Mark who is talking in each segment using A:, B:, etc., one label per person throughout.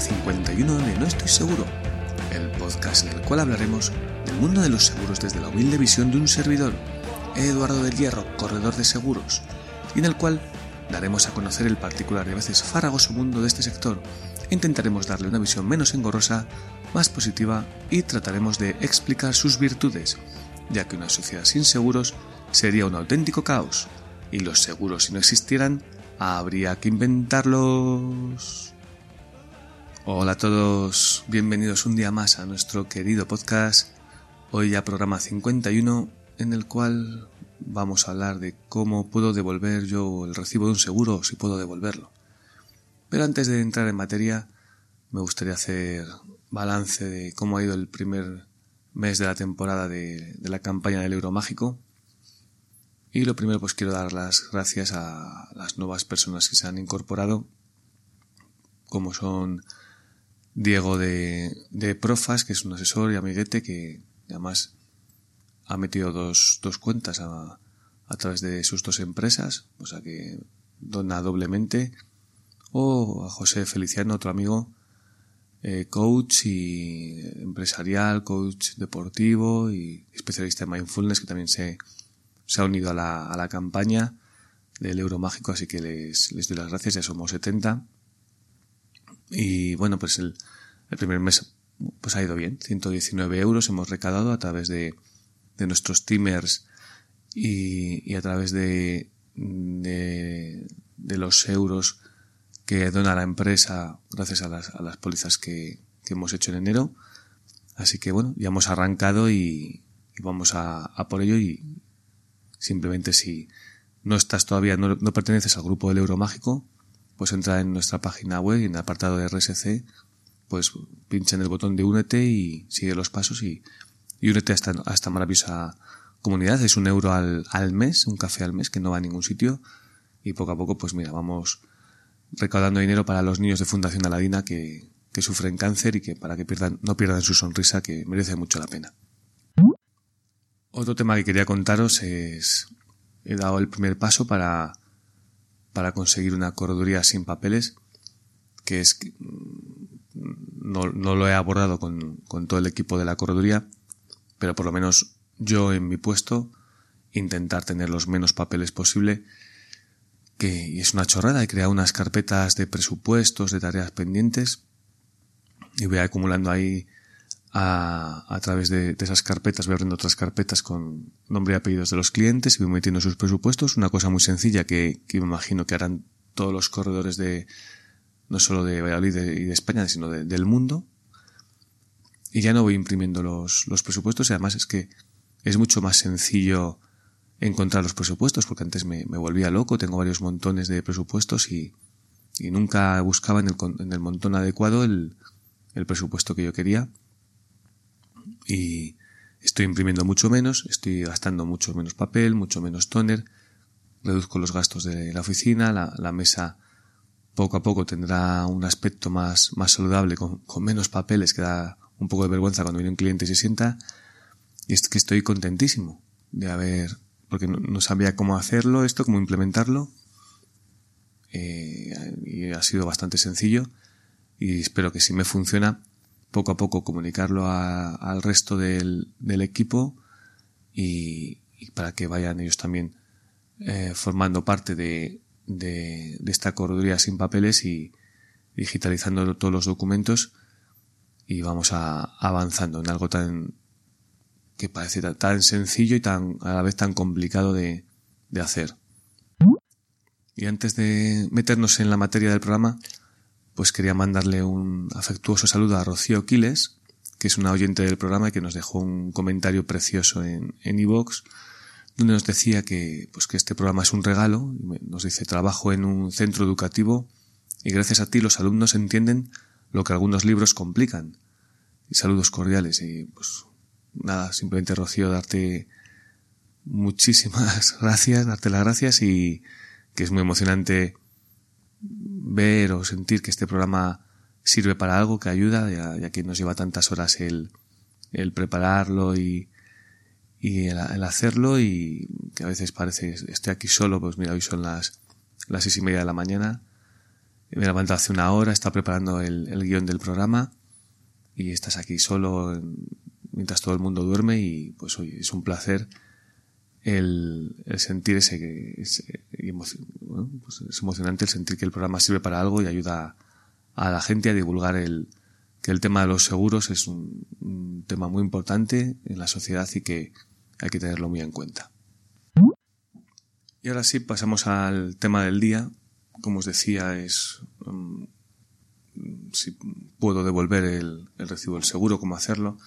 A: Bienvenidos al programa 51 de No Estoy Seguro, el podcast en el cual hablaremos del mundo de los seguros desde la humilde visión de un servidor, Eduardo del Hierro, corredor de seguros, y en el cual daremos a conocer el particular y a veces farragoso mundo de este sector intentaremos darle una visión menos engorrosa, más positiva y trataremos de explicar sus virtudes, ya que una sociedad sin seguros sería un auténtico caos, y los seguros si no existieran, habría que inventarlos. Hola a todos, bienvenidos un día más a nuestro querido podcast, hoy ya programa 51, en el cual vamos a hablar de cómo puedo devolver yo el recibo de un seguro, si puedo devolverlo. Pero antes de entrar en materia, me gustaría hacer balance de cómo ha ido el primer mes de la temporada de, la campaña del euro mágico. Y lo primero pues quiero dar las gracias a las nuevas personas que se han incorporado, como son Diego de, de Profas, que es un asesor y amiguete que además ha metido dos, dos cuentas a, a través de sus dos empresas, o sea que dona doblemente, o a José Feliciano, otro amigo, eh, coach y empresarial, coach deportivo y especialista en mindfulness que también se, se ha unido a la, a la campaña del euro mágico, así que les, les doy las gracias, ya somos 70. Y bueno, pues el, el primer mes pues ha ido bien, 119 euros hemos recaudado a través de, de nuestros teamers y, y a través de, de, de los euros que dona la empresa gracias a las, a las pólizas que, que, hemos hecho en enero. Así que bueno, ya hemos arrancado y, y vamos a, a, por ello y simplemente si no estás todavía, no, no, perteneces al grupo del Euro Mágico, pues entra en nuestra página web y en el apartado de RSC, pues pincha en el botón de Únete y sigue los pasos y, únete a esta maravillosa comunidad. Es un euro al, al mes, un café al mes que no va a ningún sitio y poco a poco pues mira, vamos recaudando dinero para los niños de Fundación Aladina que, que sufren cáncer y que para que pierdan, no pierdan su sonrisa, que merece mucho la pena. Otro tema que quería contaros es, he dado el primer paso para, para conseguir una correduría sin papeles, que es, no, no lo he abordado con, con todo el equipo de la correduría, pero por lo menos yo en mi puesto intentar tener los menos papeles posible que es una chorrada, he creado unas carpetas de presupuestos, de tareas pendientes, y voy acumulando ahí a, a través de, esas carpetas, voy abriendo otras carpetas con nombre y apellidos de los clientes y voy metiendo sus presupuestos, una cosa muy sencilla que, me imagino que harán todos los corredores de, no solo de Valladolid y de España, sino de, del mundo. Y ya no voy imprimiendo los, presupuestos y además es que es mucho más sencillo encontrar los presupuestos, porque antes me, volvía loco, tengo varios montones de presupuestos y, y nunca buscaba en el, en el montón adecuado el, el, presupuesto que yo quería. Y estoy imprimiendo mucho menos, estoy gastando mucho menos papel, mucho menos toner, reduzco los gastos de la oficina, la, mesa poco a poco tendrá un aspecto más, más saludable, con, menos papeles, que da un poco de vergüenza cuando viene un cliente y se sienta. Y es que estoy contentísimo de haber porque no, no, sabía cómo hacerlo esto, cómo implementarlo. Eh, y ha sido bastante sencillo y espero que si me funciona, poco a poco comunicarlo a, al resto del, del equipo y, y, para que vayan ellos también eh, formando parte de, de, de esta correduría sin papeles y digitalizando todos los documentos y vamos a, avanzando en algo tan, que parece tan sencillo y tan a la vez tan complicado de, de hacer. Y antes de meternos en la materia del programa, pues quería mandarle un afectuoso saludo a Rocío Quiles, que es una oyente del programa y que nos dejó un comentario precioso en en iVoox, donde nos decía que, pues que este programa es un regalo, nos dice trabajo en un centro educativo y gracias a ti los alumnos entienden lo que algunos libros complican. Y saludos cordiales y pues nada, simplemente Rocío, darte muchísimas gracias, darte las gracias y que es muy emocionante ver o sentir que este programa sirve para algo, que ayuda, ya, ya que nos lleva tantas horas el, el prepararlo y, y el, el, hacerlo y que a veces parece estoy aquí solo, pues mira, hoy son las, las seis y media de la mañana Me he levantado hace una hora, está preparando el, guion del programa y estás aquí solo mientras todo el mundo duerme y pues oye, es un placer el, sentir ese, ese pues es emocionante el sentir que el programa sirve para algo y ayuda a la gente a divulgar el, que el tema de los seguros es un, tema muy importante en la sociedad y que hay que tenerlo muy en cuenta. Y ahora sí, pasamos al tema del día. Como os decía, es um, si puedo devolver el, recibo del seguro, cómo hacerlo.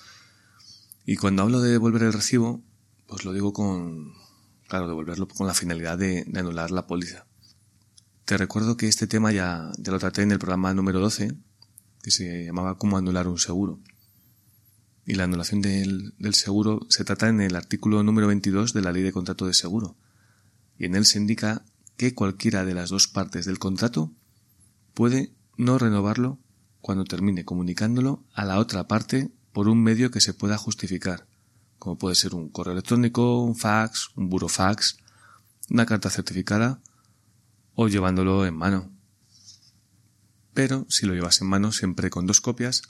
A: Y cuando hablo de devolver el recibo, pues lo digo con, claro, devolverlo con la finalidad de, anular la póliza. Te recuerdo que este tema ya, ya lo traté en el programa número 12, que se llamaba Cómo anular un seguro. Y la anulación del, seguro se trata en el artículo número 22 de la Ley de Contrato de Seguro. Y en él se indica que cualquiera de las dos partes del contrato puede no renovarlo cuando termine comunicándolo a la otra parte por un medio que se pueda justificar, como puede ser un correo electrónico, un fax, un burofax, una carta certificada o llevándolo en mano pero si lo llevas en mano siempre con dos copias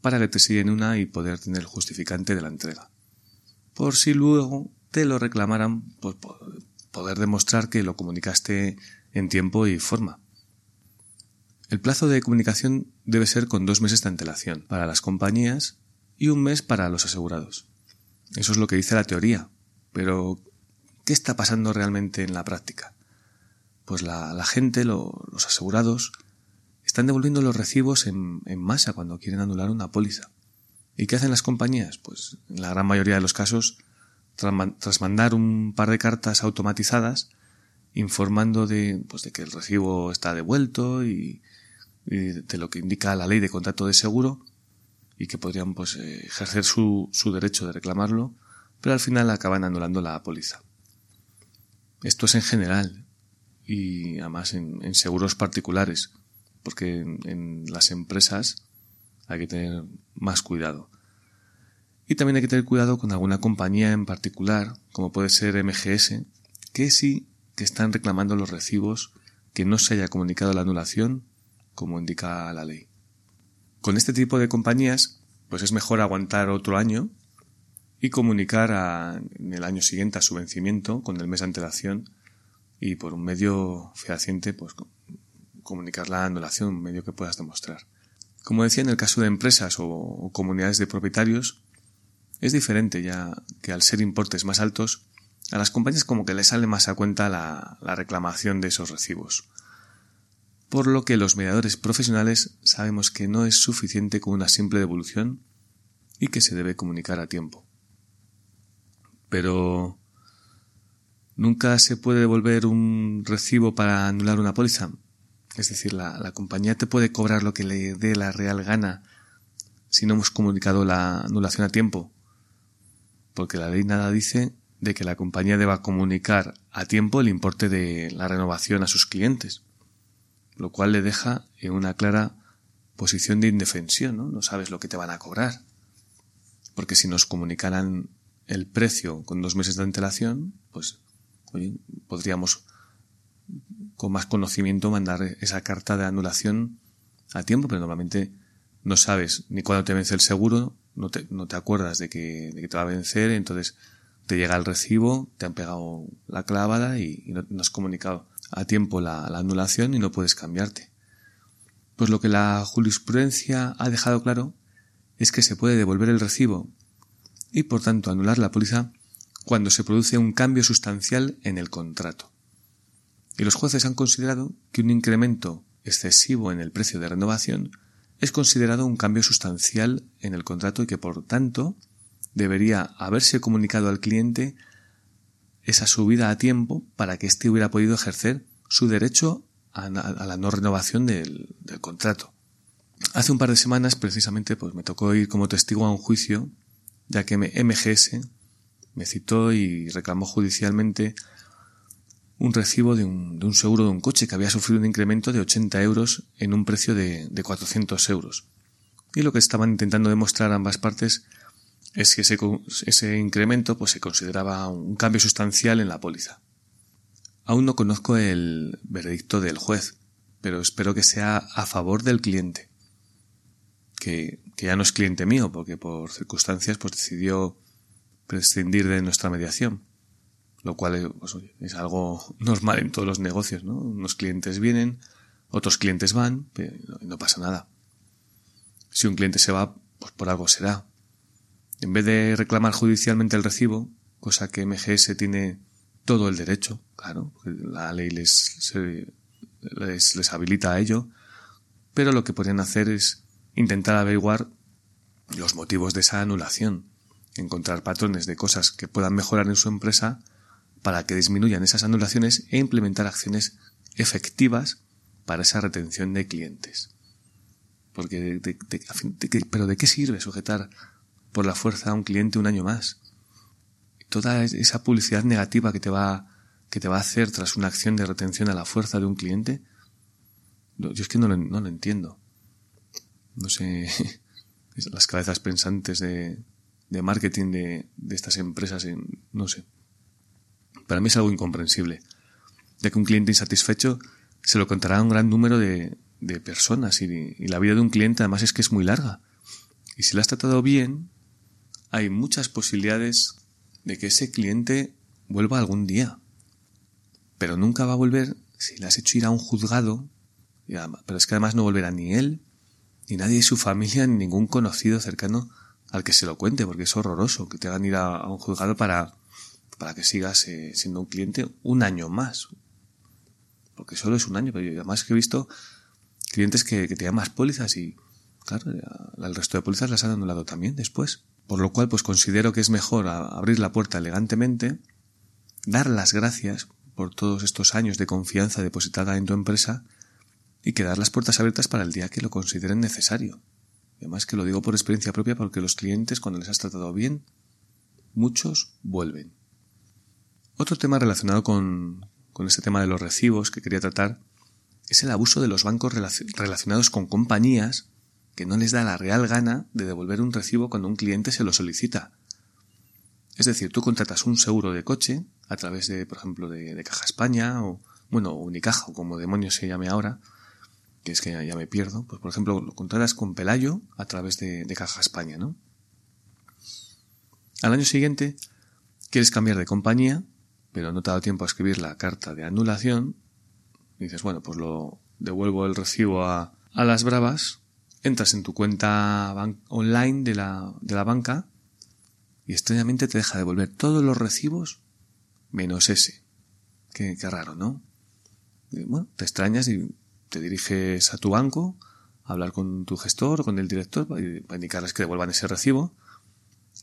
A: para que te siguen una y poder tener el justificante de la entrega. Por si luego te lo reclamaran, poder demostrar que lo comunicaste en tiempo y forma. El plazo de comunicación debe ser con dos meses de antelación para las compañías y un mes para los asegurados. Eso es lo que dice la teoría, pero ¿qué está pasando realmente en la práctica? Pues la, gente, los asegurados, están devolviendo los recibos en, masa cuando quieren anular una póliza. ¿Y qué hacen las compañías? Pues en la gran mayoría de los casos, tras mandar un par de cartas automatizadas informando de, pues, de que el recibo está devuelto y, de lo que indica la ley de contrato de seguro y que podrían pues, eh, ejercer su, su derecho de reclamarlo, pero al final acaban anulando la póliza. Esto es en general y además en seguros particulares porque en, las empresas hay que tener más cuidado. Y también hay que tener cuidado con alguna compañía en particular, como puede ser MGS, que sí que están reclamando los recibos que no se haya comunicado la anulación, como indica la ley. Con este tipo de compañías, pues es mejor aguantar otro año y comunicar en el año siguiente a su vencimiento, con el mes de antelación, y por un medio fehaciente, pues comunicar la anulación, un medio que puedas demostrar. Como decía, en el caso de empresas o, comunidades de propietarios, es diferente ya que al ser importes más altos, a las compañías como que les sale más a cuenta la, la reclamación de esos recibos. Por lo que los mediadores profesionales sabemos que no es suficiente con una simple devolución y que se debe comunicar a tiempo. Pero ¿Nunca se puede devolver un recibo para anular una póliza? Es decir, la, compañía te puede cobrar lo que le dé la real gana si no hemos comunicado la anulación a tiempo. Porque la ley nada dice de que la compañía deba comunicar a tiempo el importe de la renovación a sus clientes, lo cual le deja en una clara posición de indefensión, ¿no? No sabes lo que te van a cobrar. Porque si nos comunicaran el precio con dos meses de antelación, pues podríamos con más conocimiento mandar esa carta de anulación a tiempo, pero normalmente no sabes ni cuándo te vence el seguro, no te, no te acuerdas de que, de que, te va a vencer, entonces te llega el recibo, te han pegado la clavada y, no, has comunicado a tiempo la, la anulación y no puedes cambiarte. Pues lo que la jurisprudencia ha dejado claro es que se puede devolver el recibo y por tanto anular la póliza cuando se produce un cambio sustancial en el contrato y los jueces han considerado que un incremento excesivo en el precio de renovación es considerado un cambio sustancial en el contrato y que por tanto debería haberse comunicado al cliente esa subida a tiempo para que éste hubiera podido ejercer su derecho a, la no renovación del, contrato. Hace un par de semanas precisamente pues me tocó ir como testigo a un juicio ya que MGS me citó y reclamó judicialmente un recibo de un, de un, seguro de un coche que había sufrido un incremento de 80 euros en un precio de, de 400 euros. Y lo que estaban intentando demostrar ambas partes es que ese, ese incremento pues, se consideraba un cambio sustancial en la póliza. Aún no conozco el veredicto del juez, pero espero que sea a favor del cliente. Que, que ya no es cliente mío, porque por circunstancias pues decidió prescindir de nuestra mediación. Lo cual pues, es algo normal en todos los negocios, ¿no? Unos clientes vienen, otros clientes van, pero no pasa nada. Si un cliente se va, pues por algo será. En vez de reclamar judicialmente el recibo, cosa que MGS tiene todo el derecho, claro, la ley les, les, habilita a ello, pero lo que podrían hacer es intentar averiguar los motivos de esa anulación, encontrar patrones de cosas que puedan mejorar en su empresa para que disminuyan esas anulaciones e implementar acciones efectivas para esa retención de clientes. Porque, pero ¿de qué sirve sujetar por la fuerza a un cliente un año más? Toda esa publicidad negativa que te va, que te va a hacer tras una acción de retención a la fuerza de un cliente, yo es que no lo, entiendo. No sé, las cabezas pensantes de, de marketing de, de estas empresas, no sé. Para mí es algo incomprensible, ya que un cliente insatisfecho se lo contará a un gran número de, de personas y, y, la vida de un cliente además es que es muy larga. Y si lo has tratado bien, hay muchas posibilidades de que ese cliente vuelva algún día. Pero nunca va a volver si le has hecho ir a un juzgado, pero es que además no volverá ni él, ni nadie de su familia, ni ningún conocido cercano al que se lo cuente, porque es horroroso que te hagan ir a, un juzgado para, para que sigas eh, siendo un cliente un año más. Porque solo es un año, pero además que he visto clientes que, que tenían más pólizas y, claro, el resto de pólizas las han anulado también después. Por lo cual, pues considero que es mejor abrir la puerta elegantemente, dar las gracias por todos estos años de confianza depositada en tu empresa y quedar las puertas abiertas para el día que lo consideren necesario. Además que lo digo por experiencia propia porque los clientes cuando les has tratado bien, muchos vuelven. Otro tema relacionado con, con este tema de los recibos que quería tratar es el abuso de los bancos relacionados con compañías que no les da la real gana de devolver un recibo cuando un cliente se lo solicita. Es decir, tú contratas un seguro de coche a través de, por ejemplo, de, Caja España o, bueno, Unicaja o como demonios se llame ahora, que es que ya, me pierdo, pues por ejemplo lo contratas con Pelayo a través de, Caja España, ¿no? Al año siguiente quieres cambiar de compañía, pero no te ha dado tiempo a escribir la carta de anulación, dices, bueno, pues lo devuelvo el recibo a, a las bravas, entras en tu cuenta online de la, de la banca y extrañamente te deja devolver todos los recibos menos ese. Qué, raro, ¿no? bueno, te extrañas y te diriges a tu banco a hablar con tu gestor o con el director para indicarles que devuelvan ese recibo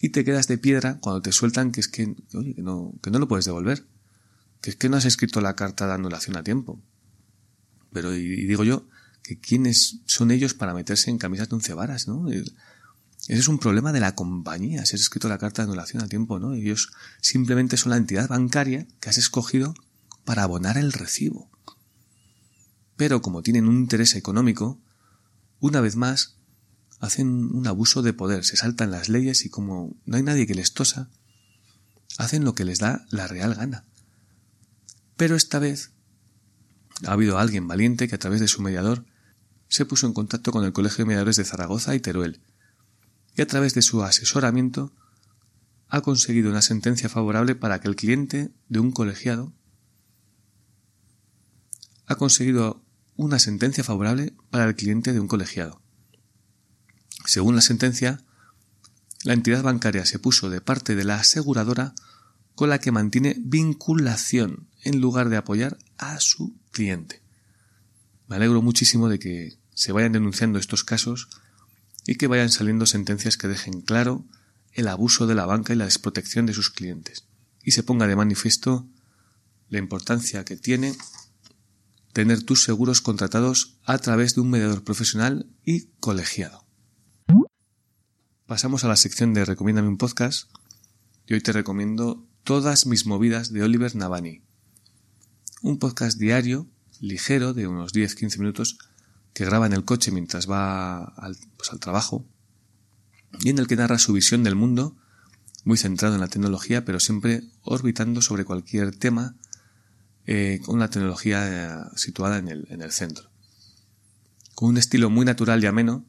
A: y te quedas de piedra cuando te sueltan que es que, oye, que no, que no lo puedes devolver, que es que no has escrito la carta de anulación a tiempo. Pero, y, digo yo, que quiénes son ellos para meterse en camisas de once varas, ¿no? Ese es un problema de la compañía, si has escrito la carta de anulación a tiempo, ¿no? Ellos simplemente son la entidad bancaria que has escogido para abonar el recibo. Pero como tienen un interés económico, una vez más hacen un abuso de poder, se saltan las leyes y como no hay nadie que les tosa, hacen lo que les da la real gana. Pero esta vez ha habido alguien valiente que a través de su mediador se puso en contacto con el Colegio de Mediadores de Zaragoza y Teruel, y a través de su asesoramiento ha conseguido una sentencia favorable para que el cliente de un colegiado ha conseguido una sentencia favorable para el cliente de un colegiado. Según la sentencia, la entidad bancaria se puso de parte de la aseguradora con la que mantiene vinculación en lugar de apoyar a su cliente. Me alegro muchísimo de que se vayan denunciando estos casos y que vayan saliendo sentencias que dejen claro el abuso de la banca y la desprotección de sus clientes, y se ponga de manifiesto la importancia que tiene tener tus seguros contratados a través de un mediador profesional y colegiado. Pasamos a la sección de Recomiéndame un podcast y hoy te recomiendo Todas mis movidas de Oliver Navani. Un podcast diario, ligero, de unos 10-15 minutos, que graba en el coche mientras va al, pues, al trabajo y en el que narra su visión del mundo, muy centrado en la tecnología, pero siempre orbitando sobre cualquier tema eh, con la tecnología eh, situada en el, en el centro. con un estilo muy natural y ameno.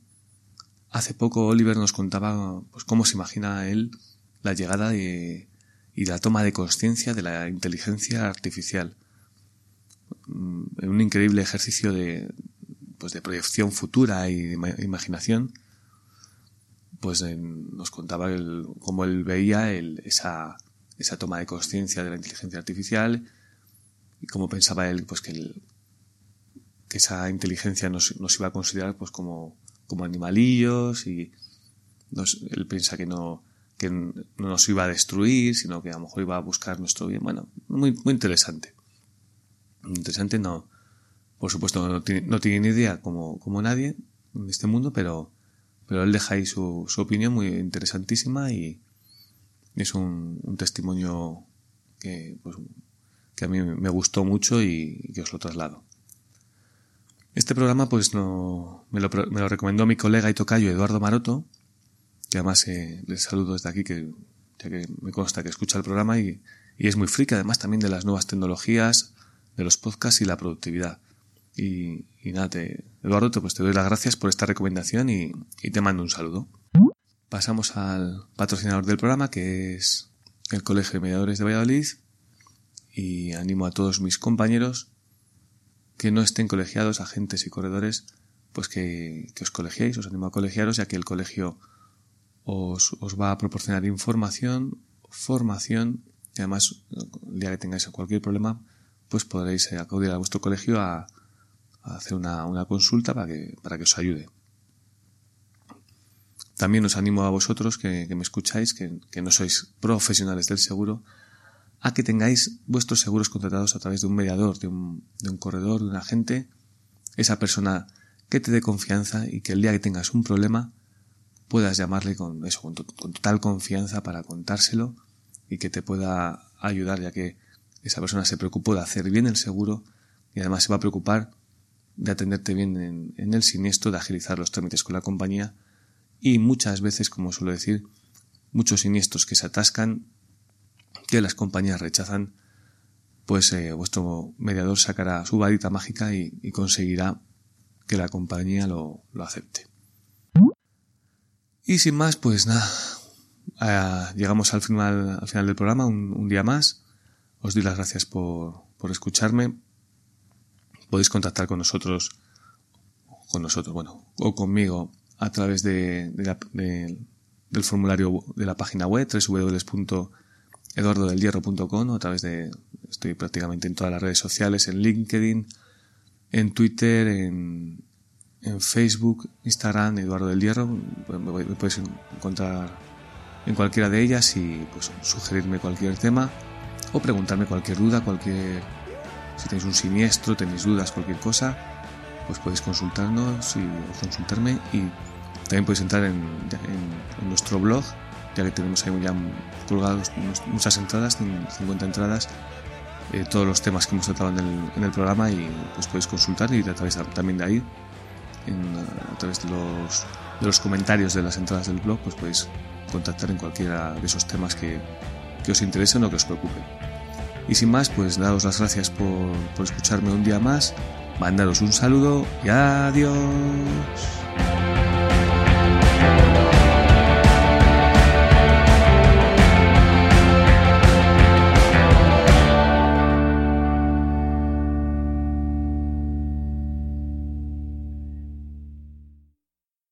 A: Hace poco Oliver nos contaba pues, cómo se imagina él la llegada de, y la toma de conciencia de la inteligencia artificial. Mm, un increíble ejercicio de, pues, de proyección futura y de imaginación, pues nos contaba el, cómo él veía el, esa, esa toma de conciencia de la inteligencia artificial y cómo pensaba él pues que el, que esa inteligencia nos, nos, iba a considerar pues como, como animalillos y él piensa que no, que no nos iba a destruir, sino que a lo mejor iba a buscar nuestro bien. Bueno, muy, muy interesante. Interesante, no, por supuesto no tiene, no tiene ni idea como, como nadie en este mundo, pero, pero él deja ahí su, opinión muy interesantísima y es un, un testimonio que, pues, que a mí me gustó mucho y que os lo traslado. Este programa pues no, me, lo, me lo recomendó mi colega y tocayo Eduardo Maroto, que además eh, les saludo desde aquí, que ya que me consta que escucha el programa y, y es muy friki además también de las nuevas tecnologías, de los podcasts y la productividad. Y, nada, Eduardo, te, pues te doy las gracias por esta recomendación y, te mando un saludo. Pasamos al patrocinador del programa, que es el Colegio de Mediadores de Valladolid, y animo a todos mis compañeros que no estén colegiados, agentes y corredores, pues que, que os colegiéis, os animo a colegiaros, ya que el colegio os, os, va a proporcionar información, formación, y además, el día que tengáis cualquier problema, pues podréis acudir a vuestro colegio a, hacer una, una, consulta para que, para que os ayude. También os animo a vosotros que, que me escucháis, que, que no sois profesionales del seguro, a que tengáis vuestros seguros contratados a través de un mediador, de un, de un corredor, de un agente, esa persona que te dé confianza y que el día que tengas un problema puedas llamarle con eso, con, con, total confianza para contárselo y que te pueda ayudar, ya que esa persona se preocupó de hacer bien el seguro y además se va a preocupar de atenderte bien en, el siniestro, de agilizar los trámites con la compañía y muchas veces, como suelo decir, muchos siniestros que se atascan que las compañías rechazan, pues eh, vuestro mediador sacará su varita mágica y, conseguirá que la compañía lo, acepte. Y sin más, pues nada, eh, llegamos al final, al final del programa, un, día más. Os doy las gracias por, por escucharme. Podéis contactar con nosotros, con nosotros, bueno, o conmigo a través de, la, de, del formulario de la página web www eduardodelhierro.com a través de estoy prácticamente en todas las redes sociales en LinkedIn en Twitter en, en Facebook Instagram Eduardo del Hierro. Me, puedes encontrar en cualquiera de ellas y pues sugerirme cualquier tema o preguntarme cualquier duda cualquier si tenéis un siniestro tenéis dudas cualquier cosa pues podéis consultarnos y consultarme y también podéis entrar en, en, nuestro blog ya que tenemos ahí ya colgados muchas entradas, 50 entradas, eh, todos los temas que hemos tratado en el, en el, programa y pues podéis consultar y a través también de ahí, en, a través de los, de los comentarios de las entradas del blog, pues podéis contactar en cualquiera de esos temas que, que os interesen o que os preocupen. Y sin más, pues daros las gracias por, por escucharme un día más, mandaros un saludo y adiós.